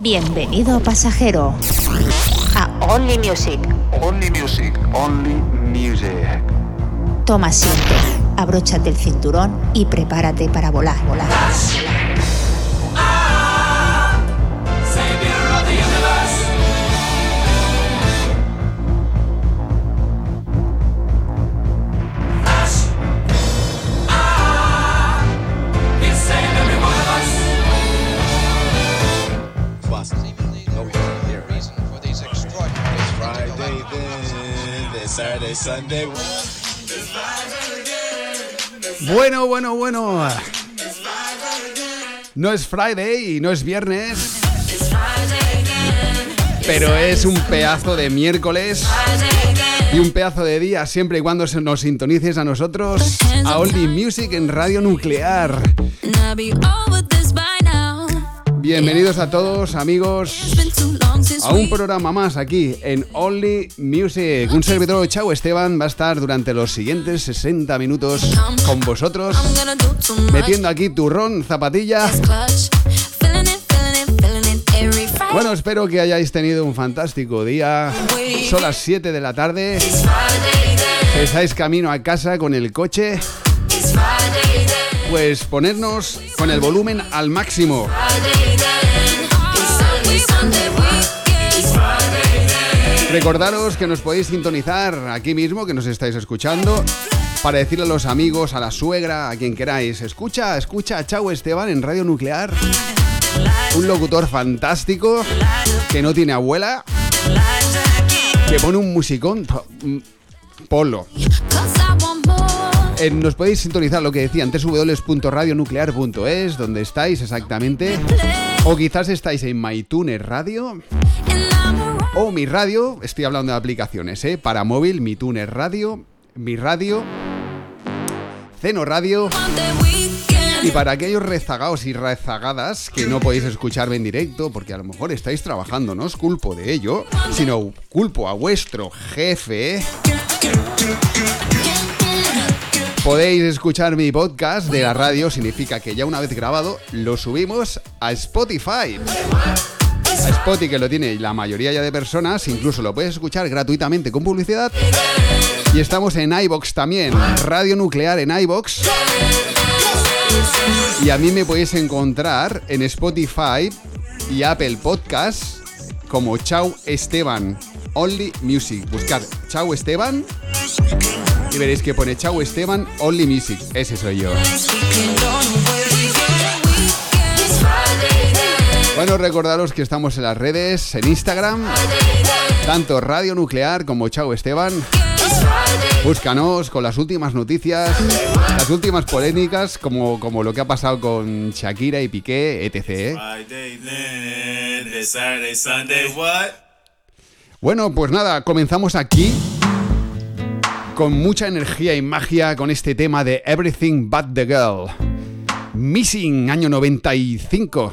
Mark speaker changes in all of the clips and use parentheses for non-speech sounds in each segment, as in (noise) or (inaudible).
Speaker 1: Bienvenido pasajero a Only Music.
Speaker 2: Only music, only music.
Speaker 1: Toma asiento, abróchate el cinturón y prepárate para volar, volar.
Speaker 3: Sunday.
Speaker 4: Bueno, bueno, bueno. No es Friday y no es viernes. Pero es un pedazo de miércoles y un pedazo de día siempre y cuando se nos sintonices a nosotros a Only Music en Radio Nuclear. Bienvenidos a todos amigos a un programa más aquí en Only Music. Un servidor Chau Esteban va a estar durante los siguientes 60 minutos con vosotros, metiendo aquí turrón, zapatilla. Bueno, espero que hayáis tenido un fantástico día. Son las 7 de la tarde. Estáis camino a casa con el coche. Pues ponernos con el volumen al máximo. Recordaros que nos podéis sintonizar aquí mismo, que nos estáis escuchando, para decirle a los amigos, a la suegra, a quien queráis, escucha, escucha a Esteban en Radio Nuclear, un locutor fantástico que no tiene abuela, que pone un musicón mm, polo. Eh, nos podéis sintonizar lo que decían www.radionuclear.es, donde estáis exactamente. O quizás estáis en MyTuner Radio o Mi Radio. Estoy hablando de aplicaciones, ¿eh? Para móvil, Mi Tuner Radio, Mi Radio, Ceno Radio. Y para aquellos rezagados y rezagadas que no podéis escucharme en directo, porque a lo mejor estáis trabajando, no os culpo de ello, sino culpo a vuestro jefe. Podéis escuchar mi podcast de la radio, significa que ya una vez grabado lo subimos a Spotify. A Spotify que lo tiene la mayoría ya de personas, incluso lo puedes escuchar gratuitamente con publicidad. Y estamos en iBox también, Radio Nuclear en iBox. Y a mí me podéis encontrar en Spotify y Apple Podcasts como Chau Esteban, Only Music. Buscad Chau Esteban y veréis que pone Chau Esteban, Only Music. Ese soy yo. Bueno, recordaros que estamos en las redes, en Instagram, tanto Radio Nuclear como Chau Esteban. Búscanos con las últimas noticias, las últimas polémicas, como, como lo que ha pasado con Shakira y Piqué, etc. ¿eh? Bueno, pues nada, comenzamos aquí con mucha energía y magia con este tema de Everything But the Girl. Missing, año 95.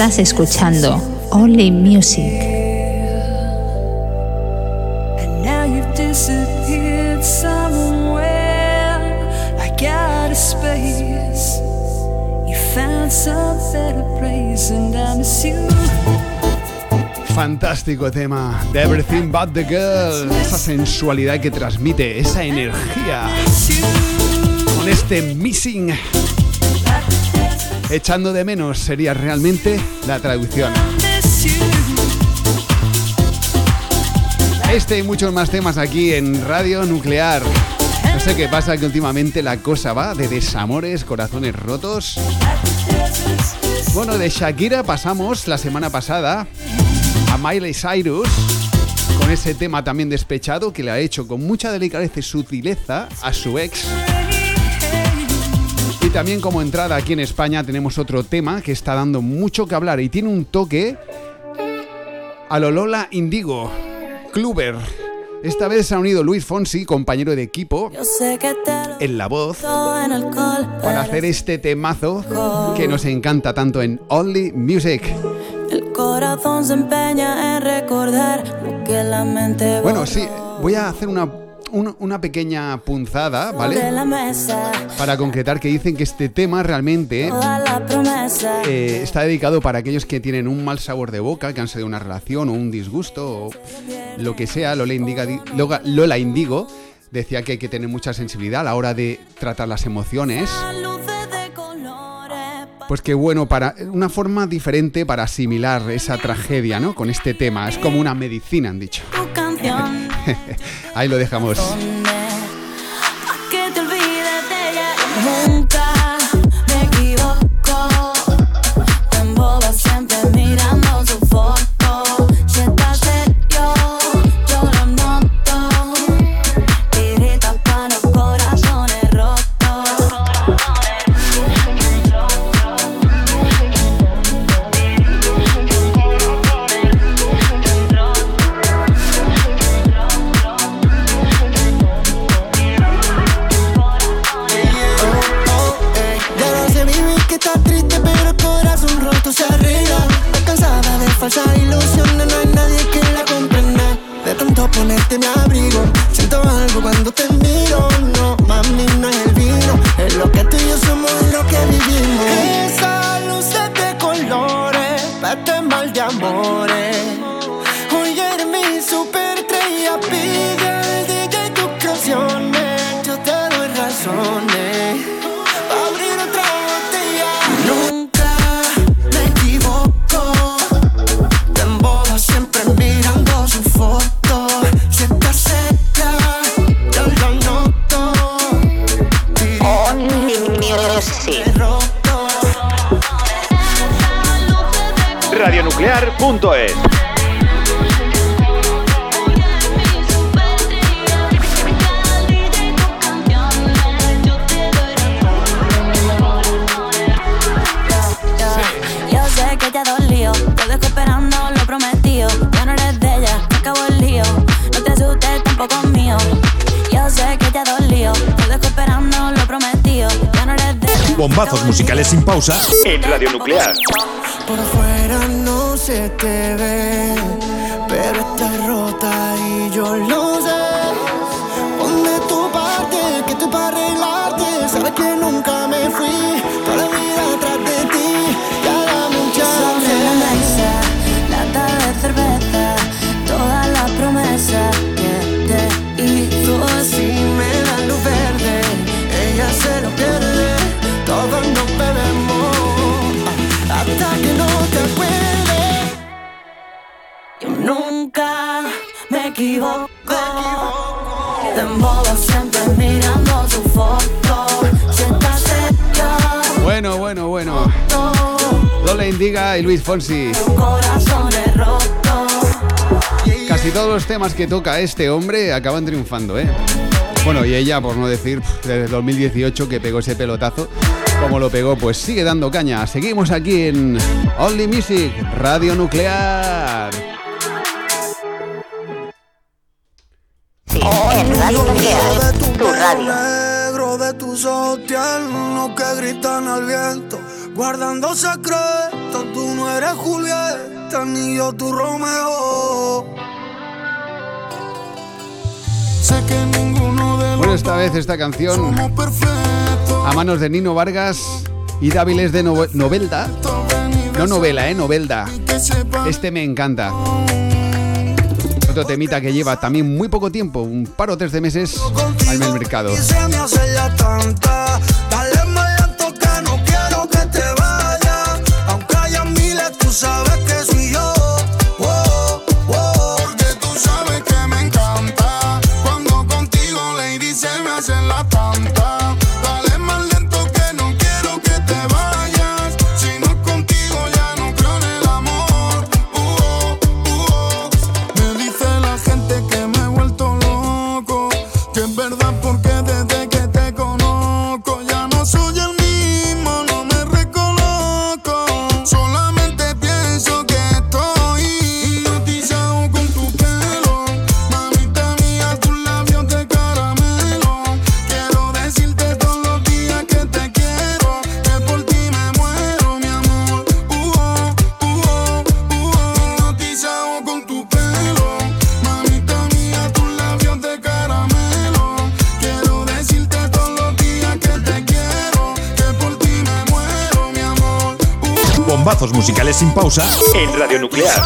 Speaker 1: Estás escuchando Only Music.
Speaker 5: And now you've disappeared somewhere like out of space. You found some better place, and I miss you.
Speaker 4: Fantástico tema de Everything But the Girl. Esa sensualidad que transmite, esa energía. Con este missing. Echando de menos sería realmente la traducción. Este y muchos más temas aquí en Radio Nuclear. No sé qué pasa que últimamente la cosa va de desamores, corazones rotos. Bueno, de Shakira pasamos la semana pasada a Miley Cyrus con ese tema también despechado que le ha hecho con mucha delicadeza y sutileza a su ex. Y también como entrada aquí en España tenemos otro tema que está dando mucho que hablar y tiene un toque a lo Lola Indigo, Kluber. Esta vez se ha unido Luis Fonsi, compañero de equipo, en la voz, para hacer este temazo que nos encanta tanto en Only Music.
Speaker 6: el corazón se empeña en recordar lo que la mente
Speaker 4: Bueno, sí, voy a hacer una, una, una pequeña punzada, ¿vale? Para concretar que dicen que este tema realmente eh, está dedicado para aquellos que tienen un mal sabor de boca, que han salido de una relación o un disgusto o lo que sea. Lola, Loga- Lola Indigo decía que hay que tener mucha sensibilidad a la hora de tratar las emociones. Pues que bueno, para una forma diferente para asimilar esa tragedia, ¿no? Con este tema. Es como una medicina, han dicho. (laughs) Ahí lo dejamos.
Speaker 7: Bombazos musicales sin pausa en Radio Nuclear.
Speaker 8: Por afuera no se te ve, pero estás rota y yo lo
Speaker 6: equivoco. Te embobas siempre mirando su foto. Si estás cerca,
Speaker 4: Bueno, bueno, bueno. Lola Indiga y Luis Fonsi.
Speaker 6: tu corazón es roto.
Speaker 4: Casi todos los temas que toca este hombre acaban triunfando, ¿eh? Bueno, y ella, por no decir, desde 2018 que pegó ese pelotazo, como lo pegó, pues sigue dando caña. Seguimos aquí en Only Music, Radio Nuclear.
Speaker 8: Ojos tiernos que gritan al viento.
Speaker 9: guardando secretos. Tú no eres Julieta, ni yo tu Romeo. Sé que ninguno de los
Speaker 4: Bueno, esta vez esta canción a manos de Nino Vargas y Dáviles de Nove- Novelda. No novela, eh, Novelda. Este me encanta. Otro temita que lleva también muy poco tiempo, un par o tres de meses al mercado.
Speaker 9: Porque tú sabes que me encanta. Cuando contigo, lady, se me la tanta.
Speaker 10: Sin pausa en Radio Nuclear.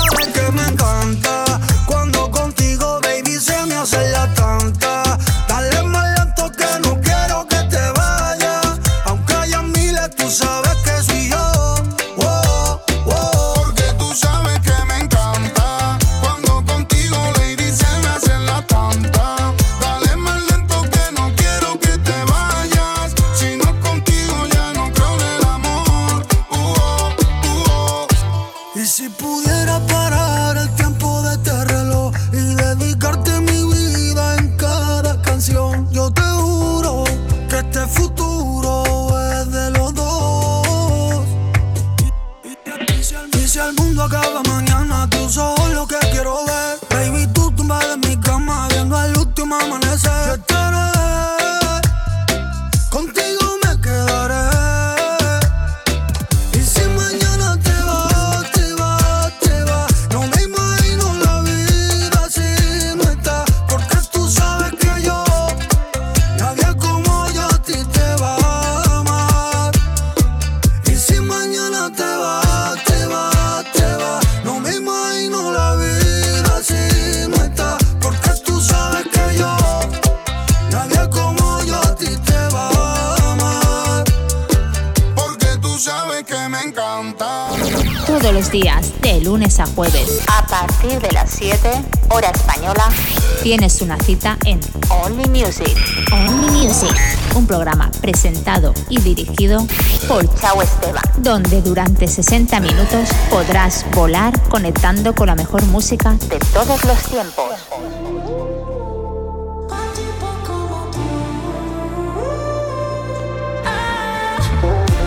Speaker 1: Tienes una cita en
Speaker 11: Only Music.
Speaker 1: Only Music, un programa presentado y dirigido por
Speaker 11: Chao Esteban.
Speaker 1: donde durante 60 minutos podrás volar conectando con la mejor música
Speaker 11: De todos los tiempos.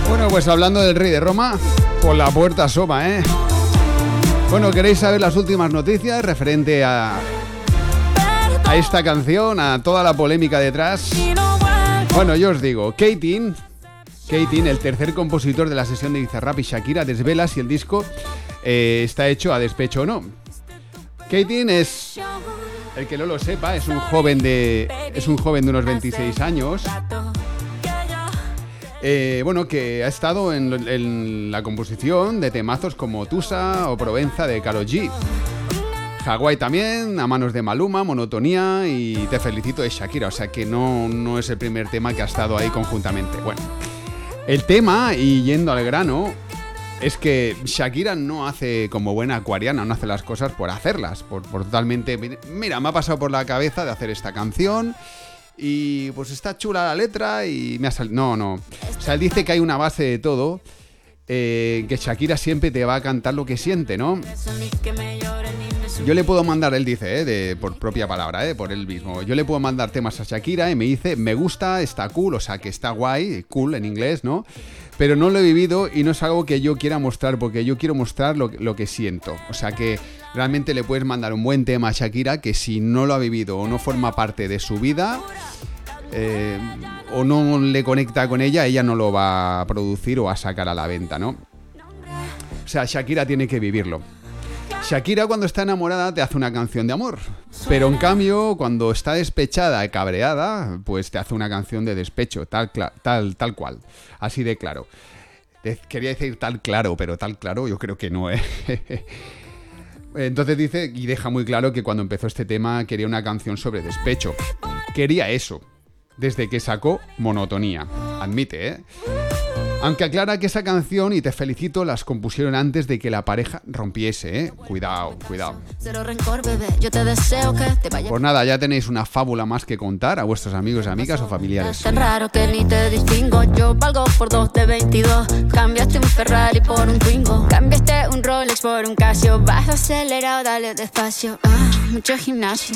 Speaker 4: Bueno, pues hablando del rey de Roma, por la puerta asoma, ¿eh? Bueno, ¿queréis saber las últimas noticias referente a, a esta canción, a toda la polémica detrás? Bueno, yo os digo, Katin, Katin, el tercer compositor de la sesión de Bizarrap y Shakira, desvela si el disco eh, está hecho a despecho o no. Katin es, el que no lo sepa, es un joven de, es un joven de unos 26 años. Eh, bueno, que ha estado en, la composición de temazos como Tusa o Provenza de Karol G. Hawái también, a manos de Maluma, Monotonía y Te felicito de Shakira. O sea que no, no es el primer tema que ha estado ahí conjuntamente. Bueno, el tema, y yendo al grano, es que Shakira no hace como buena acuariana, no hace las cosas por hacerlas, por, totalmente... Mira, me ha pasado por la cabeza de hacer esta canción y pues está chula la letra y me ha salido... No, no. O sea, él dice que hay una base de todo, eh, que Shakira siempre te va a cantar lo que siente, ¿no? Yo le puedo mandar, él dice, ¿eh? de, por propia palabra, ¿eh? por él mismo. Yo le puedo mandar temas a Shakira y me dice, me gusta, está cool, o sea que está guay, cool en inglés, ¿no? Pero no lo he vivido y no es algo que yo quiera mostrar porque yo quiero mostrar lo, que siento. O sea que realmente le puedes mandar un buen tema a Shakira que si no lo ha vivido o no forma parte de su vida, eh, o no le conecta con ella, ella no lo va a producir o a sacar a la venta, ¿no? O sea, Shakira tiene que vivirlo. Shakira cuando está enamorada te hace una canción de amor, pero en cambio cuando está despechada y cabreada, pues te hace una canción de despecho, tal, tal, tal cual, así de claro. Quería decir tal claro, pero tal claro yo creo que no, ¿eh? (laughs) Entonces dice y deja muy claro que cuando empezó este tema quería una canción sobre despecho. Quería eso, desde que sacó Monotonía. Admite, ¿eh? Aunque aclara que esa canción, y te felicito, las compusieron antes de que la pareja rompiese, ¿eh? Cuidado, cuidado. Pues nada, ya tenéis una fábula más que contar a vuestros amigos, amigas o familiares.
Speaker 6: tan raro que ni te distingo. Yo valgo por dos de 22. Cambiaste un Ferrari por un Twingo. Cambiaste un Rolex por un Casio. Vas acelerado, dale despacio. Ah, mucho gimnasio.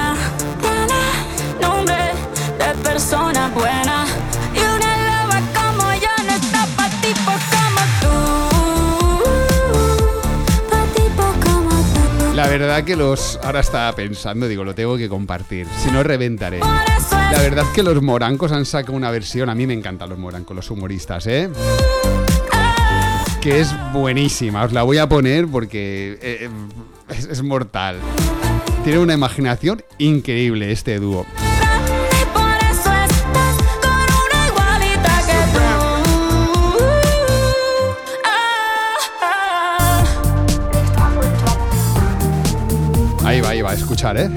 Speaker 4: Verdad que los... Ahora estaba pensando, digo, lo tengo que compartir. Si no, reventaré. La verdad que los morancos han sacado una versión, a mí me encantan los morancos, los humoristas, ¿eh? Que es buenísima, os la voy a poner porque eh, eh, es, es mortal. Tiene una imaginación increíble este dúo. A escuchar, ¿eh?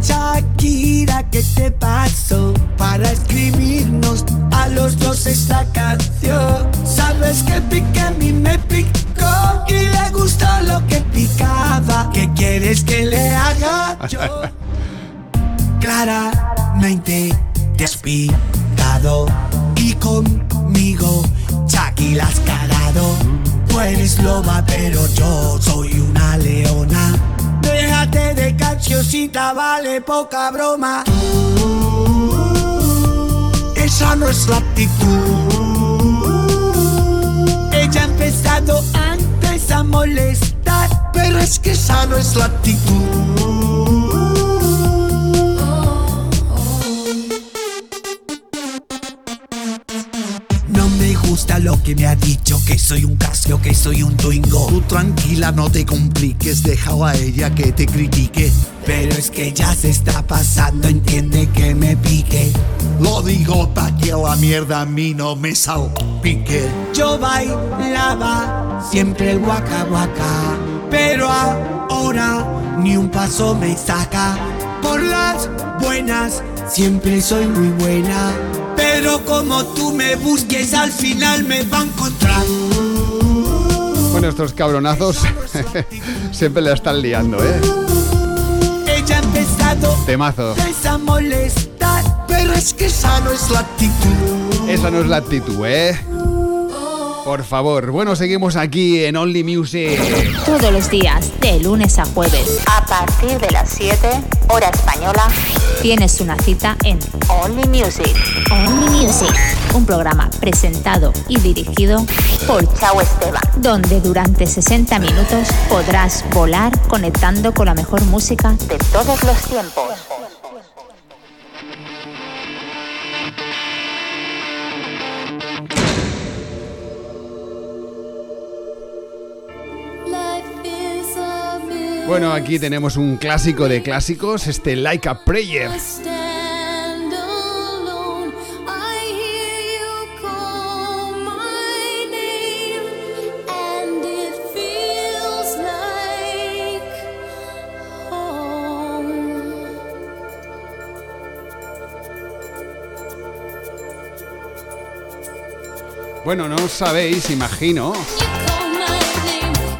Speaker 12: Shakira, ¿qué te pasó para escribirnos a los dos esta canción? Sabes que pique a mí me picó y le gustó lo que picaba. ¿Qué quieres que le haga yo? (laughs) Claramente te has picado y conmigo, Shakira, has cagado. Eres loba, pero yo soy una leona. Déjate de cancioncita, vale poca broma. Esa no es la actitud. Ella ha empezado antes a molestar, pero es que esa no es la actitud. Lo que me ha dicho, que soy un casio, que soy un twingo.
Speaker 13: Tú tranquila, no te compliques, deja a ella que te critique.
Speaker 12: Pero es que ya se está pasando, entiende que me pique.
Speaker 13: Lo digo pa' que la mierda a mí no me salpique.
Speaker 12: Yo bailaba siempre waka waka, pero ahora ni un paso me saca. Por las buenas siempre soy muy buena, pero como tú me busques al final me va a encontrar.
Speaker 4: Bueno, estos cabronazos (laughs) siempre la están liando, ¿eh?
Speaker 12: Ella ha empezado
Speaker 4: Temazo.
Speaker 12: a molestar, pero es que esa no es la actitud.
Speaker 4: Esa no es la actitud, ¿eh? Por favor. Bueno, seguimos aquí en Only Music.
Speaker 1: Todos los días, de lunes a jueves,
Speaker 11: A partir de las 7, hora española,
Speaker 1: tienes una cita en
Speaker 11: Only Music.
Speaker 1: Only Music, un programa presentado y dirigido por
Speaker 11: Chao Esteban.
Speaker 1: donde durante 60 minutos podrás volar conectando con la mejor música
Speaker 11: De todos los tiempos.
Speaker 4: Bueno, aquí tenemos un clásico de clásicos, este Like a Prayer. Bueno, no sabéis, imagino.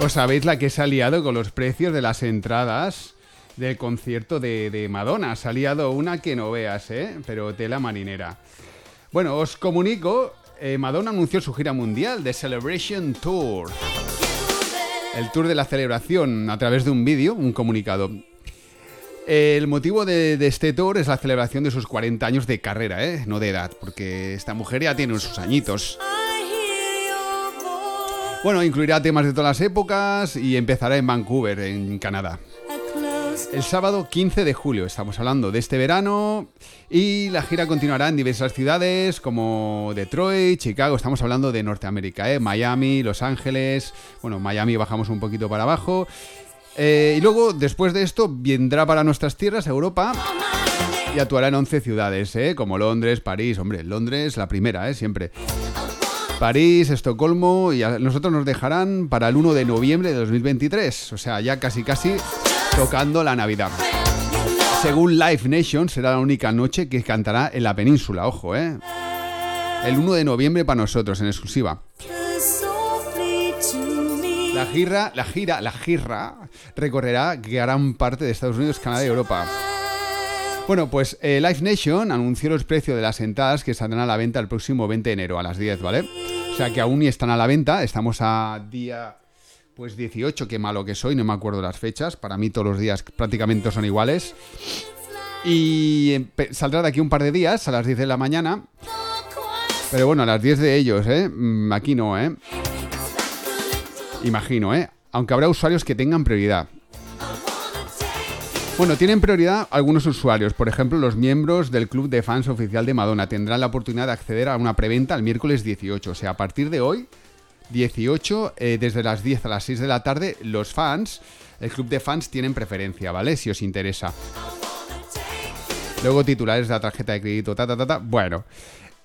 Speaker 4: Os sabéis la que se ha liado con los precios de las entradas del concierto de, de Madonna. Se ha liado una que no veas, ¿eh? Pero tela marinera. Bueno, os comunico, eh, Madonna anunció su gira mundial, The Celebration Tour. El tour de la celebración a través de un vídeo, un comunicado. El motivo de, de este tour es la celebración de sus 40 años de carrera, ¿eh? no de edad, porque esta mujer ya tiene sus añitos. Bueno, incluirá temas de todas las épocas y empezará en Vancouver, en Canadá. El sábado 15 de julio, estamos hablando de este verano, y la gira continuará en diversas ciudades como Detroit, Chicago, estamos hablando de Norteamérica, ¿eh? Miami, Los Ángeles, bueno, Miami bajamos un poquito para abajo. Eh, y luego, después de esto, vendrá para nuestras tierras, Europa, y actuará en 11 ciudades, ¿eh? como Londres, París, hombre, Londres la primera, ¿eh? siempre. París, Estocolmo y a nosotros nos dejarán para el 1 de noviembre de 2023, o sea, ya casi casi tocando la Navidad. Según Live Nation, será la única noche que cantará en la península, ojo, ¿eh? El 1 de noviembre para nosotros, en exclusiva. La gira, la gira, la gira recorrerá gran parte de Estados Unidos, Canadá y Europa. Bueno, pues eh, Live Nation anunció los precios de las entradas que saldrán a la venta el próximo 20 de enero a las 10, ¿vale? O sea que aún ni están a la venta, estamos a día pues 18, qué malo que soy, no me acuerdo las fechas, para mí todos los días prácticamente son iguales. Y empe- saldrá de aquí un par de días, a las 10 de la mañana. Pero bueno, a las 10 de ellos, ¿eh? Mm, Aquí no, ¿eh? Imagino, ¿eh? Aunque habrá usuarios que tengan prioridad. Bueno, tienen prioridad algunos usuarios, por ejemplo, los miembros del club de fans oficial de Madonna tendrán la oportunidad de acceder a una preventa el miércoles 18, o sea, a partir de hoy, 18, eh, desde las 10 a las 6 de la tarde, los fans, el club de fans tienen preferencia, ¿vale? Si os interesa. Luego titulares de la tarjeta de crédito, ta, ta, ta, ta. Bueno,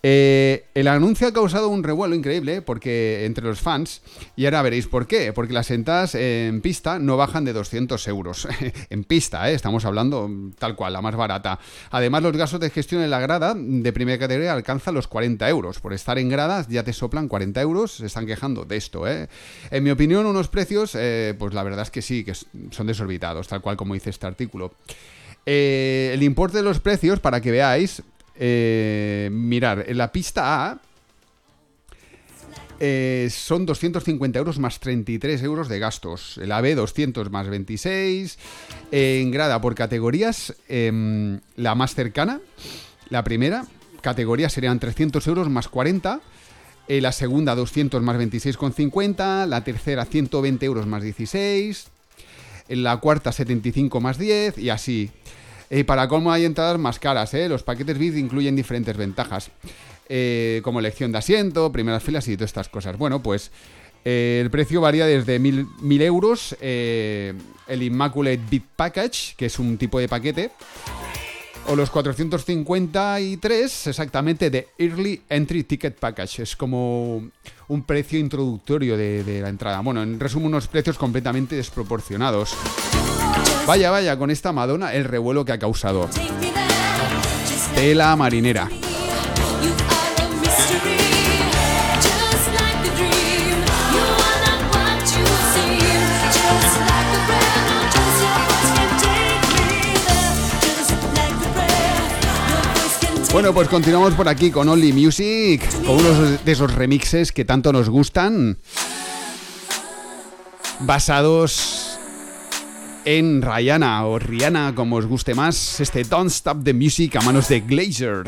Speaker 4: eh, el anuncio ha causado un revuelo increíble porque entre los fans, y ahora veréis por qué, porque las entradas en pista no bajan de 200 euros. (laughs) en pista, ¿eh? estamos hablando mm, tal cual, la más barata. Además, los gastos de gestión en la grada de primera categoría alcanzan los 40 euros. Por estar en gradas ya te soplan 40 euros, se están quejando de esto. ¿eh? En mi opinión, unos precios, eh, pues la verdad es que sí, que son desorbitados, tal cual como dice este artículo. Eh, el importe de los precios, para que veáis, eh, mirar, en la pista A eh, son 250 euros más 33 euros de gastos. El AB 200 más 26. Eh, en grada por categorías, em, la más cercana, la primera categoría serían 300 euros más 40. eh, la segunda 200 más 26,50. La tercera 120 euros más 16. En la cuarta 75 más 10 y así. Eh, para colmo hay entradas más caras, ¿eh? Los paquetes VIP incluyen diferentes ventajas. eh, como elección de asiento, primeras filas y todas estas cosas. Bueno, pues eh, el precio varía desde 1000 1000 euros el Immaculate VIP Package, que es un tipo de paquete, o los 453 exactamente de Early Entry Ticket Package. Es como un precio introductorio de, de la entrada. Bueno, en resumen, unos precios completamente desproporcionados. Vaya, vaya, con esta Madonna el revuelo que ha causado. Tela marinera. Bueno, pues continuamos por aquí con Only Music, con uno de esos remixes que tanto nos gustan, basados en Rihanna o Rihanna, como os guste más, este Don't Stop the Music a manos de Glazer.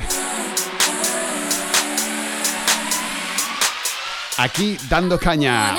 Speaker 4: Aquí dando caña.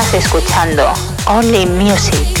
Speaker 11: Estás escuchando Only Music.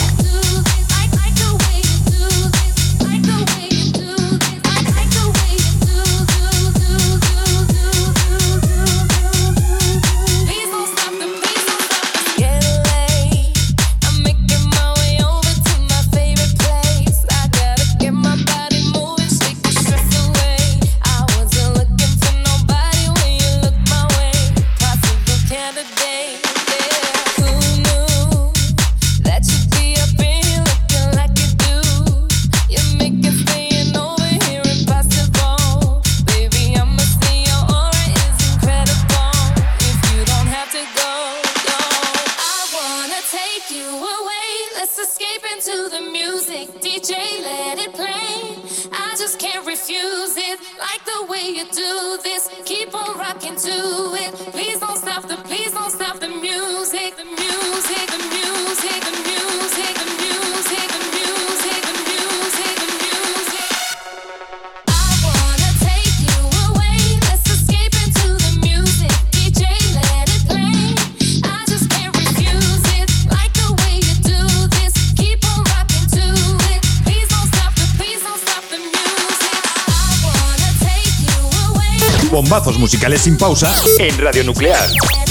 Speaker 10: Bombazos musicales sin pausa en Radio Nuclear.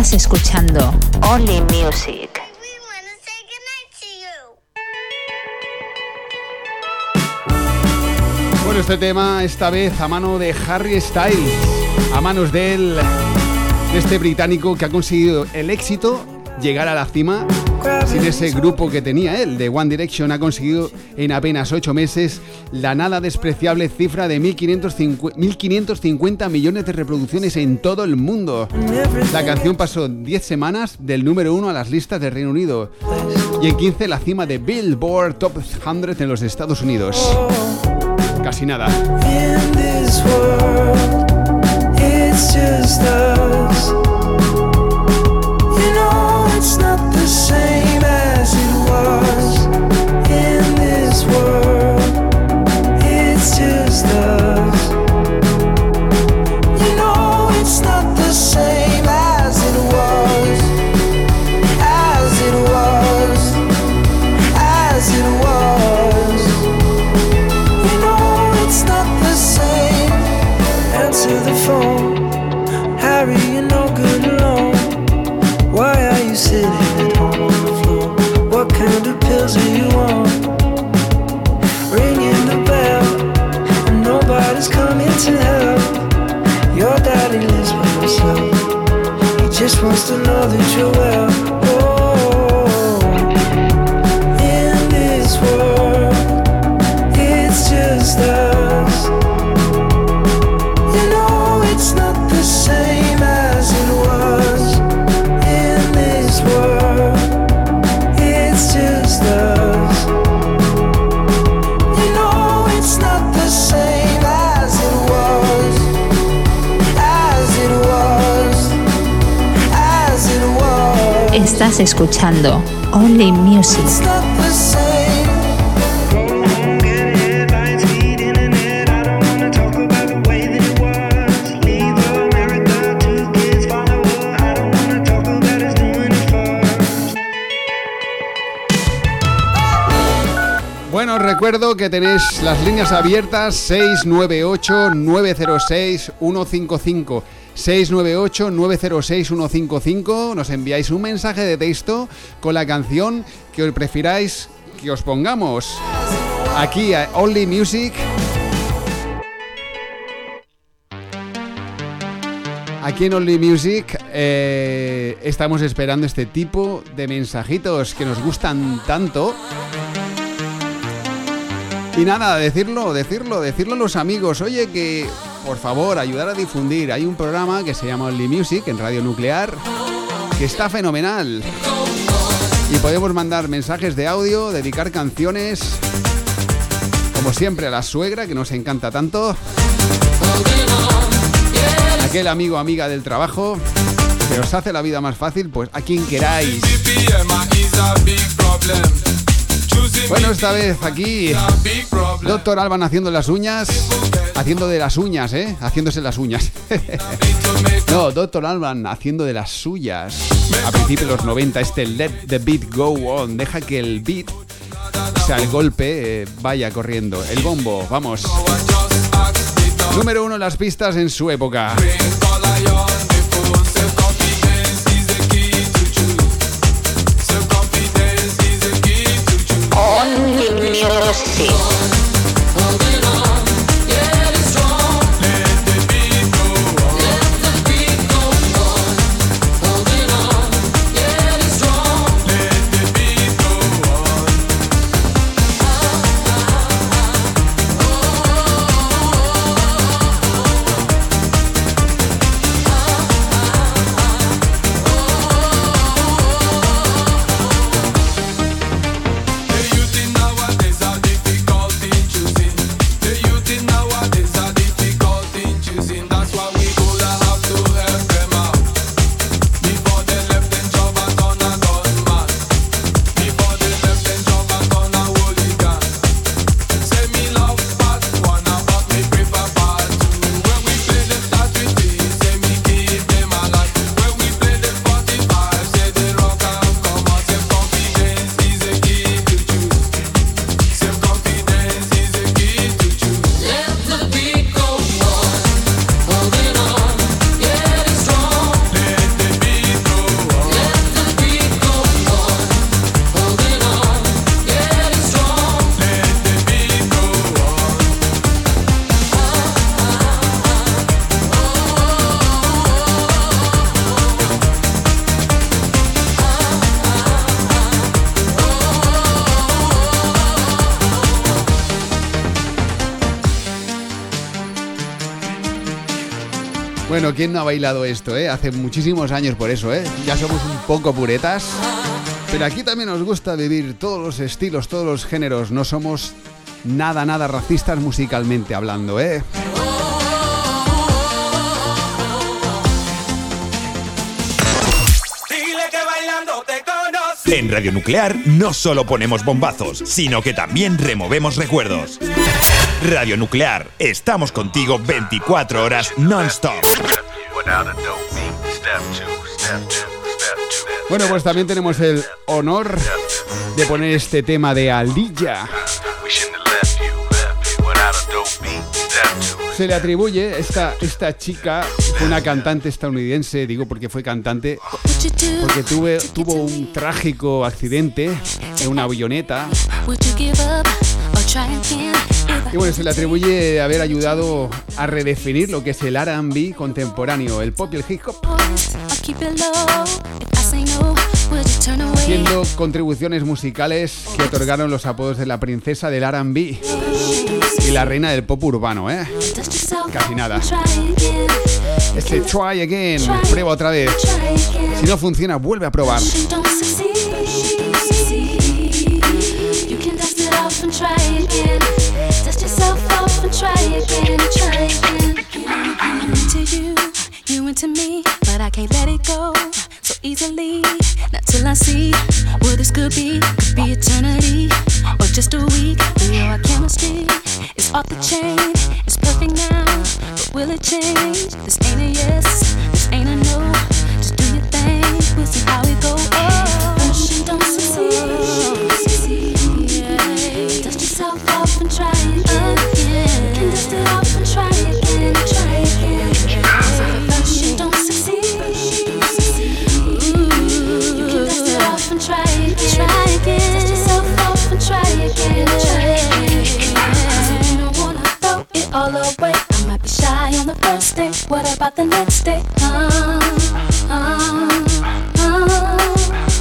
Speaker 1: Estás escuchando
Speaker 11: Only Music.
Speaker 4: Bueno, este tema esta vez a mano de Harry Styles, a manos de él, de este británico que ha conseguido el éxito, llegar a la cima sin ese grupo que tenía él, de One Direction, ha conseguido en apenas 8 meses la nada despreciable cifra de 1.550 1.550 millones de reproducciones en todo el mundo. La canción pasó 10 semanas del número 1 a las listas del Reino Unido y en 15 la cima de Billboard Top 100 en los Estados Unidos. Casi nada.
Speaker 1: Escuchando Only Music.
Speaker 4: Bueno, recuerdo que tenéis las líneas abiertas 698-906-155. 698-906-155. Nos enviáis un mensaje de texto con la canción que os prefiráis que os pongamos. Aquí a Only Music. Aquí en Only Music eh, estamos esperando este tipo de mensajitos que nos gustan tanto. Y nada, decirlo, decirlo, decirlo a los amigos. Oye, que por favor, ayudar a difundir. Hay un programa que se llama Only Music en Radio Nuclear que está fenomenal. Y podemos mandar mensajes de audio, dedicar canciones. Como siempre, a la suegra, que nos encanta tanto. Aquel amigo amiga del trabajo que os hace la vida más fácil, pues a quien queráis. Bueno, esta vez aquí, Doctor Alban haciendo las uñas. Haciendo de las uñas, ¿eh? Haciéndose las uñas. (laughs) no, Doctor Alban haciendo de las suyas. A principios de los 90, este Let the Beat Go On. Deja que el beat, o sea, el golpe, eh, vaya corriendo. El bombo, vamos. Número uno las pistas en su época.
Speaker 11: Music.
Speaker 4: ¿Quién no ha bailado esto, eh? Hace muchísimos años por eso, eh. Ya somos un poco puretas. Pero aquí también nos gusta vivir todos los estilos, todos los géneros. No somos nada, nada racistas musicalmente hablando, eh.
Speaker 10: En Radio Nuclear no solo ponemos bombazos, sino que también removemos recuerdos. Radio Nuclear, estamos contigo 24 horas non-stop.
Speaker 4: Bueno, pues también tenemos el honor de poner este tema de Alilla. Se le atribuye, esta, esta chica fue una cantante estadounidense, digo porque fue cantante, porque tuve, tuvo un trágico accidente en una avioneta
Speaker 14: Try again?
Speaker 4: y bueno, se le atribuye haber ayudado a redefinir lo que es el R&B contemporáneo, el pop y el hip hop, siendo contribuciones musicales que otorgaron los apodos de la princesa del R&B y la reina del pop urbano, ¿eh? Casi nada.
Speaker 14: try again.
Speaker 4: Este try again, prueba otra vez.
Speaker 14: Try again.
Speaker 4: Si no funciona, vuelve a probar.
Speaker 14: You don't and try again. Try again. I'm into you, you into me, but I can't let it go so easily. Not till I see what this could be. Could be eternity or just a week. We know our chemistry is off the chain. It's perfect now, but will it change? This ain't a yes, this ain't a no. Just do your thing, we'll see how it goes. Oh, shy on the first day. What about the next day? Uh, uh, uh,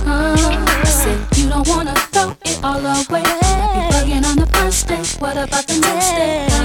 Speaker 14: uh. I said you don't wanna throw it all away. Be bugging on the first day. What about the next day?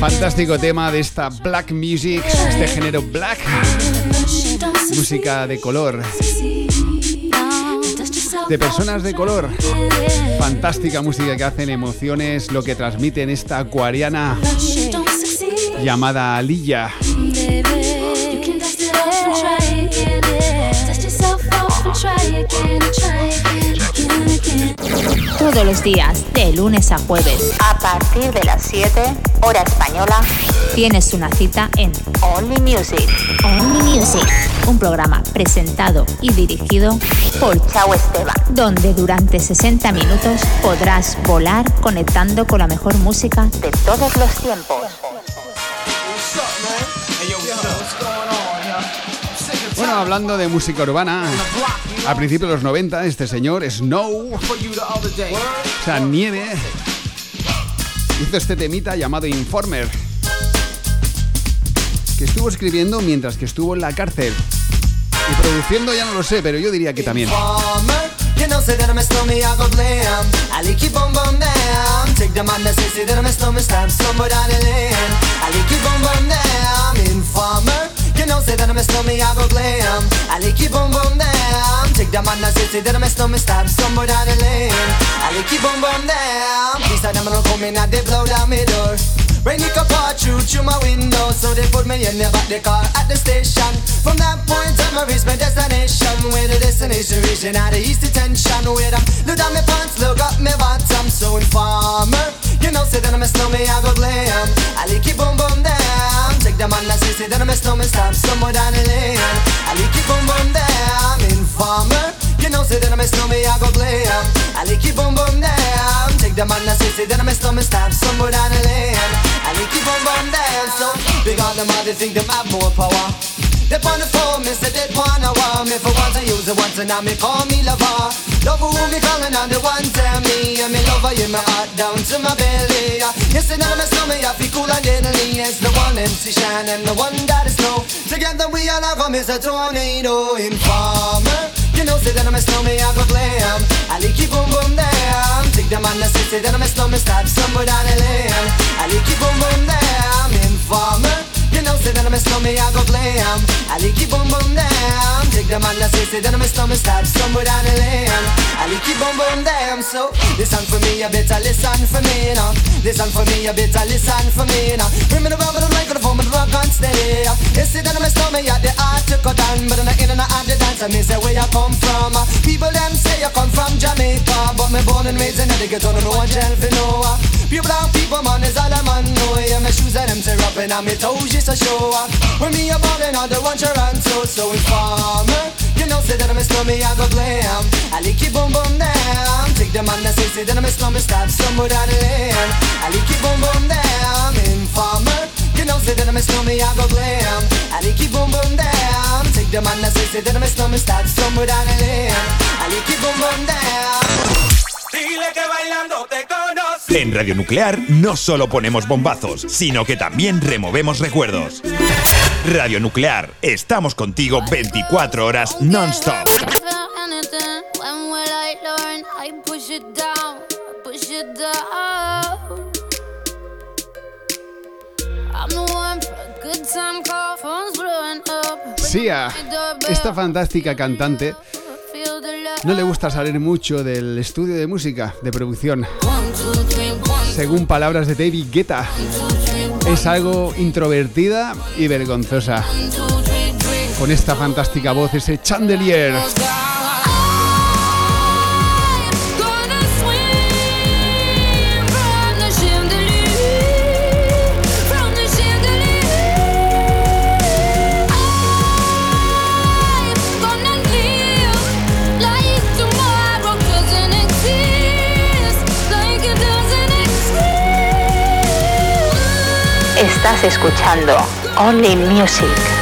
Speaker 4: Fantástico tema de esta black music, este género black, música de color, de personas de color. Fantástica música que hacen emociones, lo que transmiten esta acuariana llamada Alilla.
Speaker 1: Todos los días, de lunes a jueves,
Speaker 11: A partir de las 7, hora española,
Speaker 1: tienes una cita en
Speaker 11: Only Music.
Speaker 1: Only Music, un programa presentado y dirigido por
Speaker 11: Chao Esteban.
Speaker 1: donde durante 60 minutos podrás volar conectando con la mejor música
Speaker 11: De todos los tiempos.
Speaker 4: Hablando de música urbana, a principios de los 90, este señor, Snow, o sea, Nieve, hizo este temita llamado Informer, que estuvo escribiendo mientras que estuvo en la cárcel. Y produciendo ya no lo sé, pero yo diría que también.
Speaker 15: You know, say that I'm a stormy, I go glam. I like you bum bum down. Take the man that say, say that I'm a stormy, stab somebody on the land. I like you bum bum down. Are them gonna come in and they blow down my door. Rain it could pour through through my window, so they put me in the back the car at the station. From that point on, I reached my destination. Where the destination region had the east detention. Where I look down my pants, look up my bottom, so informer. You know, say that I'm a snowman, I go glam. I like it boom boom down. Take the man that say, say that I'm a snowman, stop somewhere down the lane. I like it boom boom down. Informer. You know, say that I'm a snowman, I go glam. I like it boom boom down. Take the man that say, say that I'm a snowman, stop somewhere down the lane. I like it boom down. So big on them, they think them have more power. They on the phone, me say they wanna want me for once I use it once and now me call me lover. Love who me calling on the one tell me and me lover in my heart down to my belly. You that I'm a snowman, I feel cool and deadly. It's the one MC Shine and the one that is snow. Together we all have come is a tornado informer. You know, say that I'm a snowman, I go glam. I like it boom boom down. Take the man that say, say that I'm a snowman, stop somewhere down the lane. I like it boom boom down. Informer. You know, say that I'm a snowman, I go glam. I like it boom boom down. Take the man that say, say that I'm a snowman, stop somewhere down the lane. I like it boom boom down. So listen for me, you better listen for me now. Listen for me, you better listen for me now. Bring me the rubber, the microphone, but the rock on steady. You say that I'm a snowman, yeah, the art to cut down, but I'm not in and out the dance. I mean, say where you come from. People them say you come from Jamaica, but me born and raised in the ghetto, no one tell for no. Pure brown people, man, is all I'm on. No, yeah, my shoes and them tear up and I'm toes just a show. When me a ballin' on the one Toronto, so informer. You know, say that I'm a snowman, I go glam. I like it boom boom down. Take the man that say, say that I'm a snowman, stop somewhere down the lane. I like it boom boom down. Informer. You know, say that I'm a snowman, I go glam. I like it boom boom down. Take the man that say, say that I'm a snowman, stop somewhere down the lane. I like it boom boom down.
Speaker 16: Dile que bailando te conocí.
Speaker 17: En Radio Nuclear no solo ponemos bombazos, sino que también removemos recuerdos. Radio Nuclear, estamos contigo 24 horas non-stop.
Speaker 4: Sia, esta fantástica cantante, no le gusta salir mucho del estudio de música, de producción. Según palabras de David Guetta, es algo introvertida y vergonzosa. Con esta fantástica voz, ese chandelier.
Speaker 11: Estás escuchando Only Music.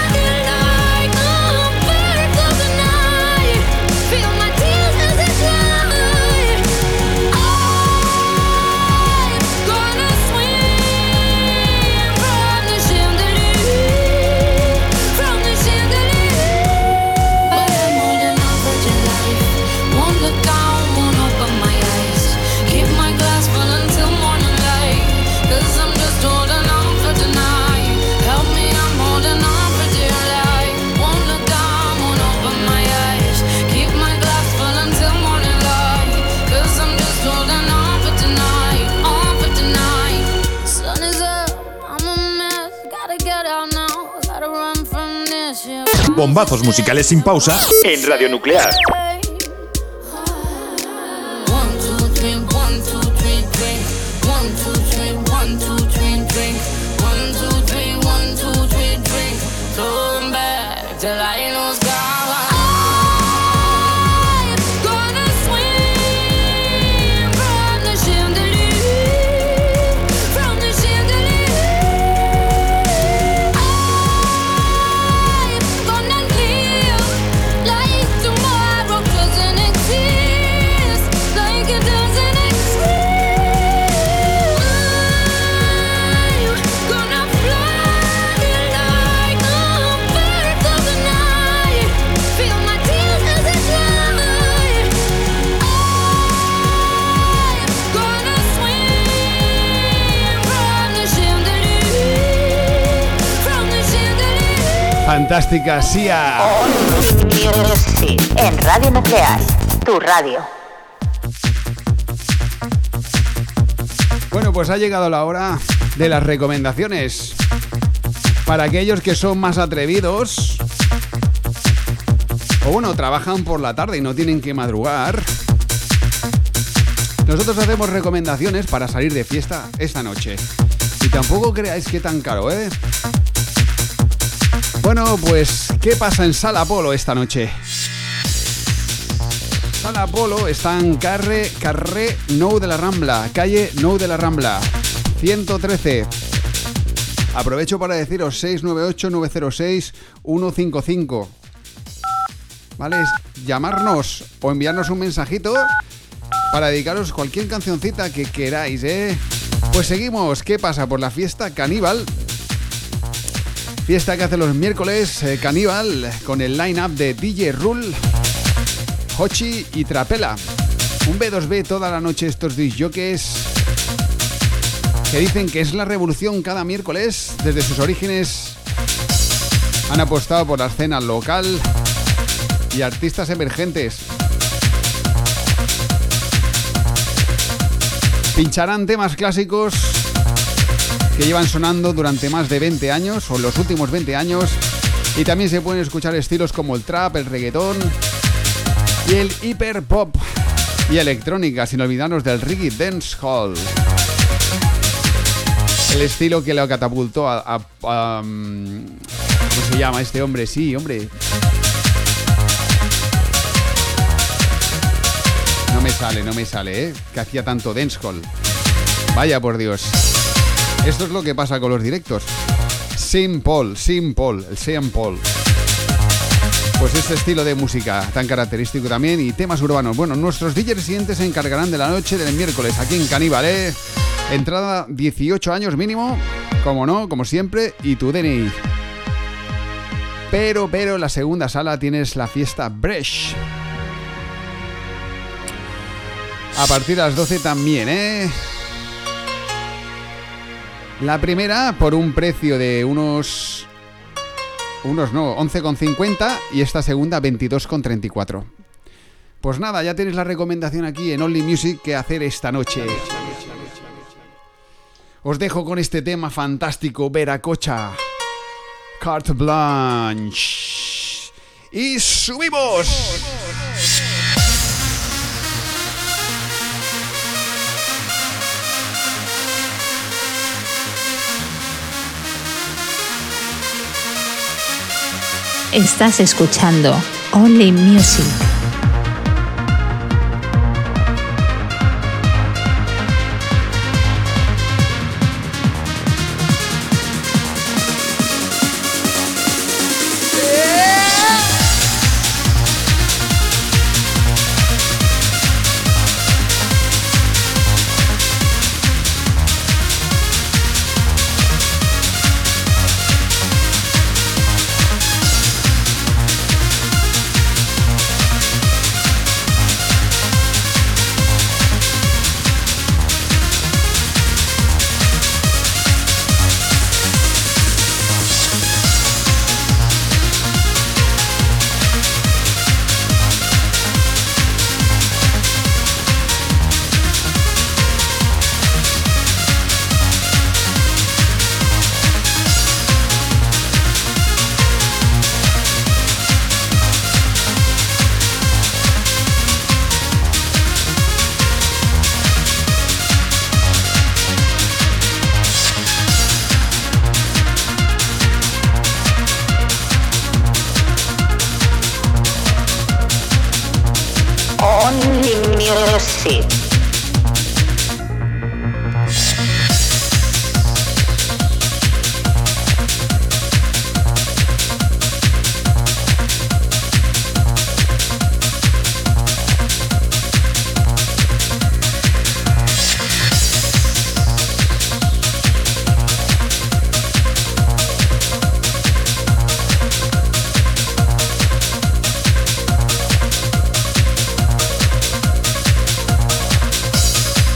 Speaker 17: Bombazos musicales sin pausa en Radio Nuclear.
Speaker 4: Fantástica Sia.
Speaker 11: Music. En Radio Nuclear. Tu radio.
Speaker 4: Bueno, pues ha llegado la hora de las recomendaciones. Para aquellos que son más atrevidos, o bueno, trabajan por la tarde y no tienen que madrugar, nosotros hacemos recomendaciones para salir de fiesta esta noche. Y tampoco creáis que tan caro, ¿eh? Bueno, pues, ¿qué pasa en Sala Polo esta noche? Sala Polo está en Carre, Carré Nou de la Rambla, calle Nou de la Rambla, 113. Aprovecho para deciros 698-906-155. ¿Vale? Es llamarnos o enviarnos un mensajito para dedicaros cualquier cancioncita que queráis, ¿eh? Pues seguimos. ¿Qué pasa por la fiesta caníbal? Fiesta que hace los miércoles eh, caníbal con el line-up de DJ Rule, Hochi y Trapela. Un B2B toda la noche estos disjockeys que dicen que es la revolución cada miércoles desde sus orígenes. Han apostado por la escena local y artistas emergentes. Pincharán temas clásicos que llevan sonando durante más de 20 años o los últimos 20 años y también se pueden escuchar estilos como el trap, el reggaetón y el hiper pop y electrónica, sin olvidarnos del reggae dance hall. El estilo que lo catapultó a, a- a, mm, ¿Cómo se llama este hombre? Sí, hombre. No me sale, no me sale, ¿eh? Que hacía tanto dancehall. Vaya por Dios. Esto es lo que pasa con los directos. Simple, simple, el simple. Pues este estilo de música tan característico también y temas urbanos. Bueno, nuestros DJs residentes se encargarán de la noche del miércoles aquí en Caníbal, ¿eh? Entrada 18 años mínimo, como no, como siempre, y tu DNI. Pero, pero, en la segunda sala tienes la fiesta Bresh. A partir de las 12 también, ¿eh? La primera por un precio de unos... Unos no, 11,50 y esta segunda 22,34. Pues nada, ya tenéis la recomendación aquí en Only Music que hacer esta noche. Os dejo con este tema fantástico, Veracocha. Carte Blanche. Y subimos.
Speaker 1: Estás escuchando Only Music.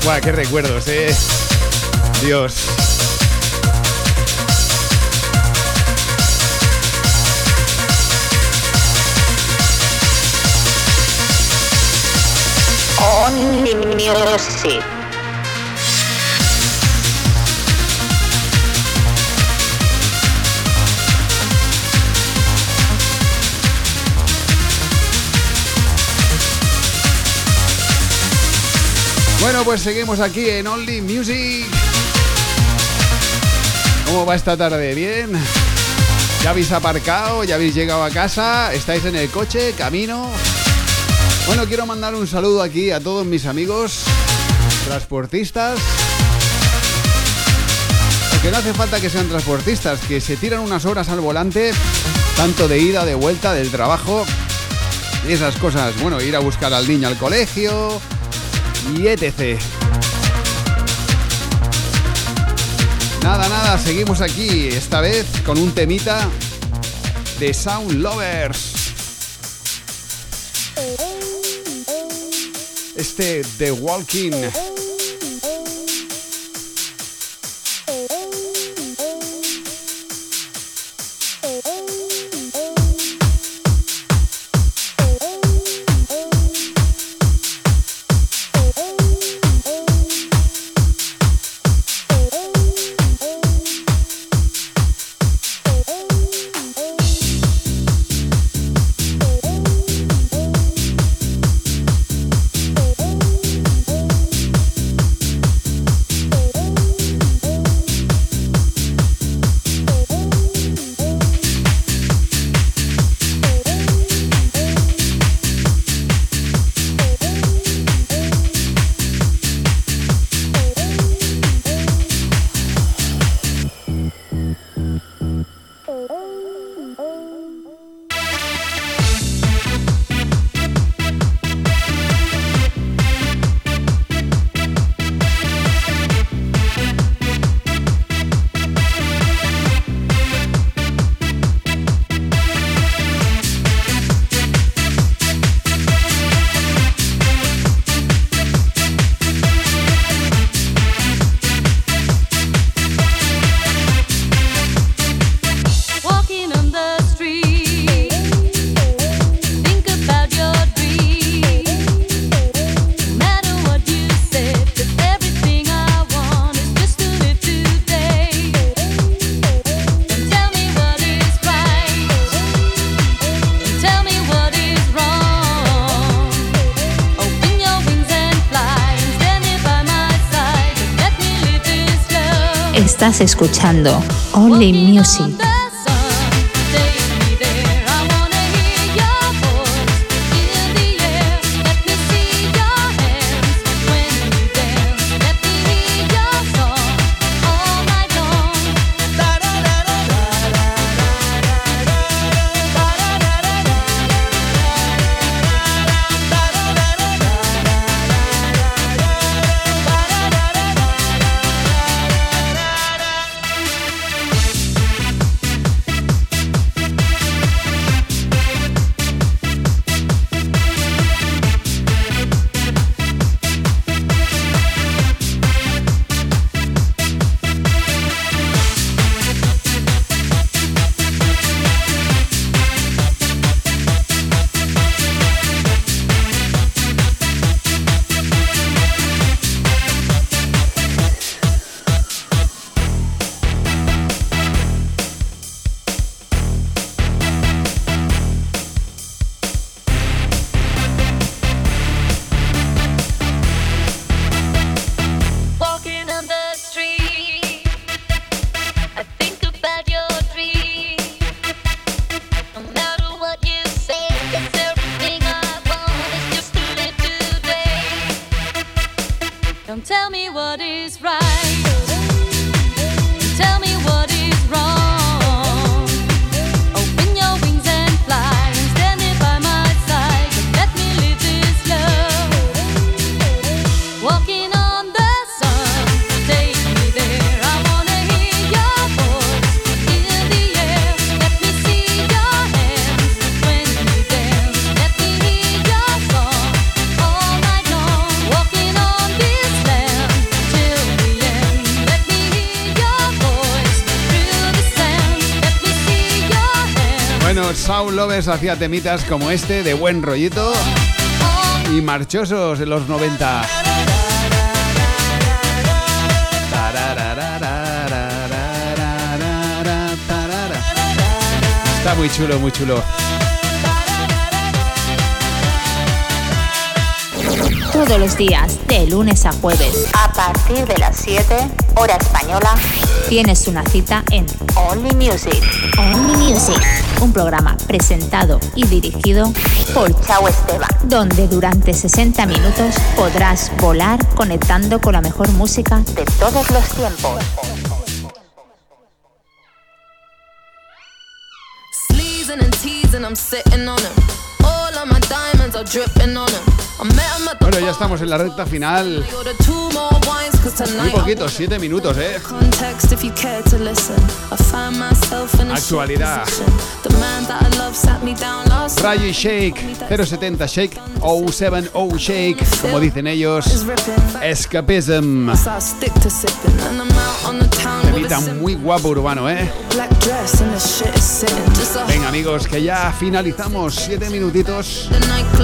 Speaker 4: Buah, qué recuerdos, eh. Dios.
Speaker 11: Only Music.
Speaker 4: Bueno, pues seguimos aquí en Only Music. ¿Cómo va esta tarde? ¿Bien? ¿Ya habéis aparcado? ¿Ya habéis llegado a casa? ¿Estáis en el coche? ¿Camino? Bueno, quiero mandar un saludo aquí a todos mis amigos transportistas. Porque no hace falta que sean transportistas, que se tiran unas horas al volante, tanto de ida, de vuelta, del trabajo y esas cosas. Bueno, ir a buscar al niño al colegio y etc. Nada, nada, seguimos aquí, esta vez con un temita de Sound Lovers. Este The Walking.
Speaker 14: Estás escuchando Only Music.
Speaker 4: Hacía temitas como este de buen rollito y marchosos en los 90. Está muy chulo, muy chulo.
Speaker 1: Todos los días, de lunes a jueves,
Speaker 11: A partir de las 7, hora española,
Speaker 1: tienes una cita en
Speaker 11: Only Music.
Speaker 1: Only Music, un programa presentado y dirigido por
Speaker 11: Chao Esteban.
Speaker 1: donde durante 60 minutos podrás volar conectando con la mejor música
Speaker 11: De todos los tiempos.
Speaker 17: Sleezing and teasing, I'm sitting on him.
Speaker 4: Bueno, ya estamos en la recta final. Muy poquitos, siete minutos, ¿eh? Actualidad. Rayo y Shake, 070 Shake, 070 Shake, como dicen ellos. Escapism.
Speaker 17: So I stick to sipping, and I'm out on the town with
Speaker 4: Temita
Speaker 17: a simple
Speaker 4: muy guapo urbano, ¿eh? Venga amigos, que ya finalizamos, siete minutitos.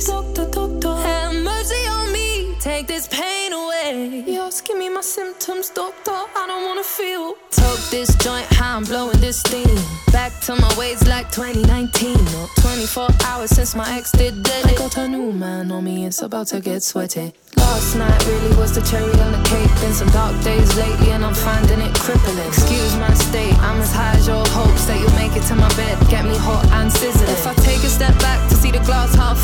Speaker 17: Doctor, doctor, have mercy on me. Take this pain away. Yes, give me my symptoms, doctor. I don't wanna feel. Toke this joint, how I'm blowing this steam. Back to my ways like 2019 or 24 hours since my ex did dead. I got a new man on me, it's about to get sweaty. Last night really was the cherry on the cake. Been some dark days lately, and I'm finding it crippling. Excuse my state, I'm as high as your hopes that you'll make it to my bed. Get me hot and sizzling. If I take a step back to see the glass half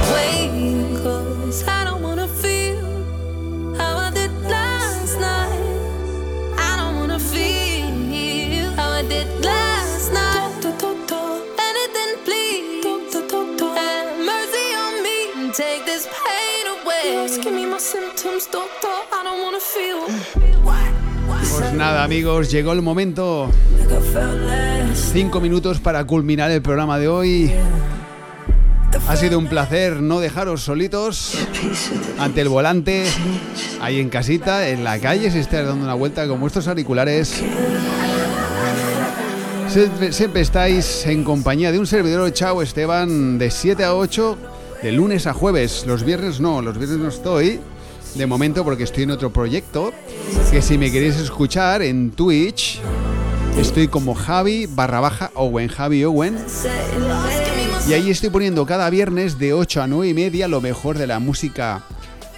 Speaker 4: Pues nada amigos, llegó el momento. Cinco minutos para culminar el programa de hoy. Ha sido un placer no dejaros solitos ante el volante, ahí en casita, en la calle, si estáis dando una vuelta con vuestros auriculares. Siempre, siempre estáis en compañía de un servidor Chao Esteban de 7 a 8, de lunes a jueves. Los viernes no, los viernes no estoy. De momento porque estoy en otro proyecto. Que si me queréis escuchar en Twitch, estoy como Javi barra baja Owen, Javi Owen. Y ahí estoy poniendo cada viernes de 8 a 9 y media lo mejor de la música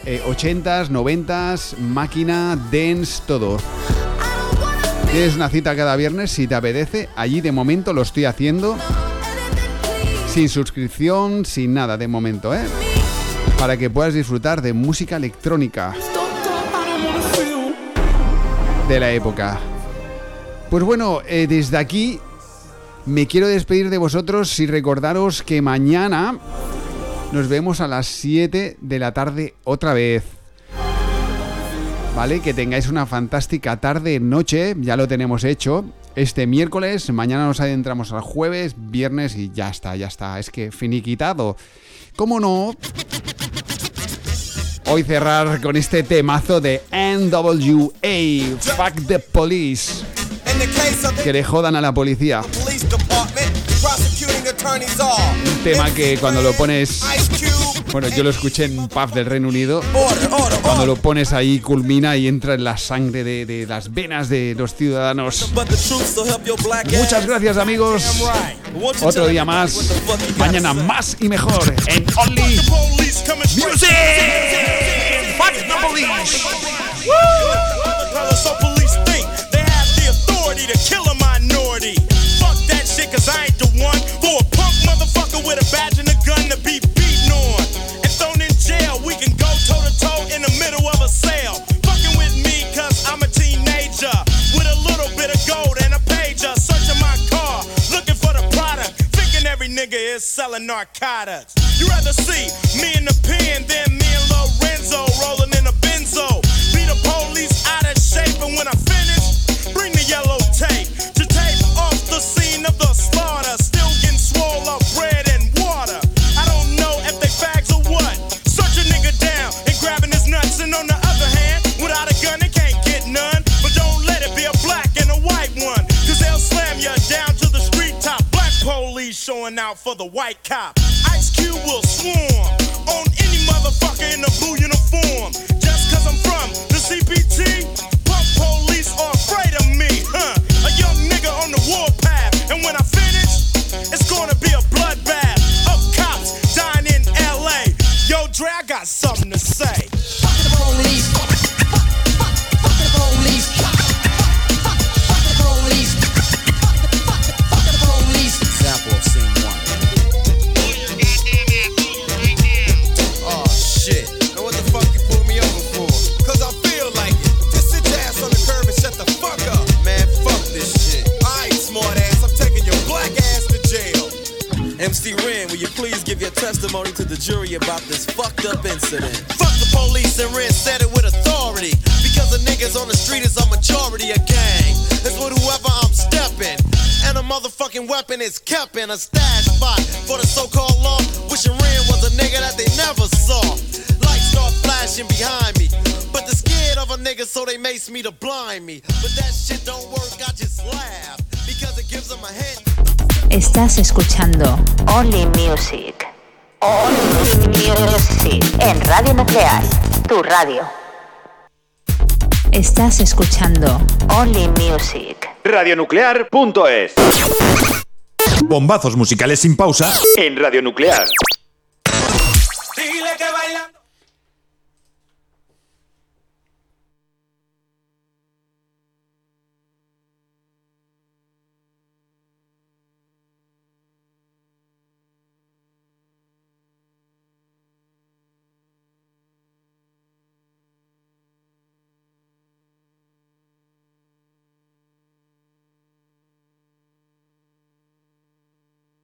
Speaker 4: eh, 80s, 90s, máquina, dance, todo. Tienes una cita cada viernes si te apetece. Allí de momento lo estoy haciendo. Sin suscripción, sin nada de momento, ¿eh? Para que puedas disfrutar de música electrónica de la época. Pues bueno, eh, desde aquí me quiero despedir de vosotros y recordaros que mañana nos vemos a las 7 de la tarde otra vez. ¿Vale? Que tengáis una fantástica tarde, noche, ya lo tenemos hecho. Este miércoles, mañana nos adentramos al jueves, viernes y ya está, ya está. Es que finiquitado. ¿Cómo no? Hoy cerrar con este temazo de NWA, Fuck the Police. Que le jodan a la policía. Un tema que cuando lo pones. Bueno, yo lo escuché en pub del Reino Unido. Cuando lo pones ahí culmina y entra en la sangre de, de las venas de los ciudadanos. Muchas gracias amigos. Otro día más. Mañana más y mejor en Only Music.
Speaker 3: Fuck the police. Kill a minority. Fuck that shit, cause I ain't the one for a punk motherfucker with a badge selling narcotics. You rather see me in the pen than me and Lorenzo rolling in a benzo. Be the police out of shape, and when I finish, bring the yellow showing out for the white cop. Ice Cube will swarm
Speaker 18: is kept in a stash spot for the so-called law. Wishing Ren was a nigga that they never saw. Lights start flashing behind me. But they're scared of a nigga, so they mace me to blind me. But that shit don't work, I just laugh. Because it gives them a hint.
Speaker 1: Estás escuchando
Speaker 11: Only Music. Only Music. En Radio Nuclear. Tu radio.
Speaker 1: Estás escuchando
Speaker 11: Only Music.
Speaker 10: Radionuclear.es. Bombazos musicales sin pausa en Radio Nuclear.